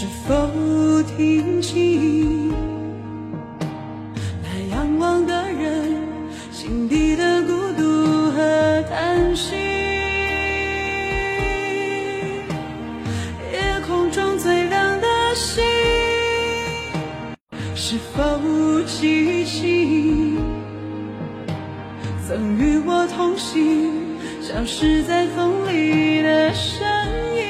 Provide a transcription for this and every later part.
是否听清那仰望的人心底的孤独和叹息？夜空中最亮的星，是否记起曾与我同行，消失在风里的身影？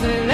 最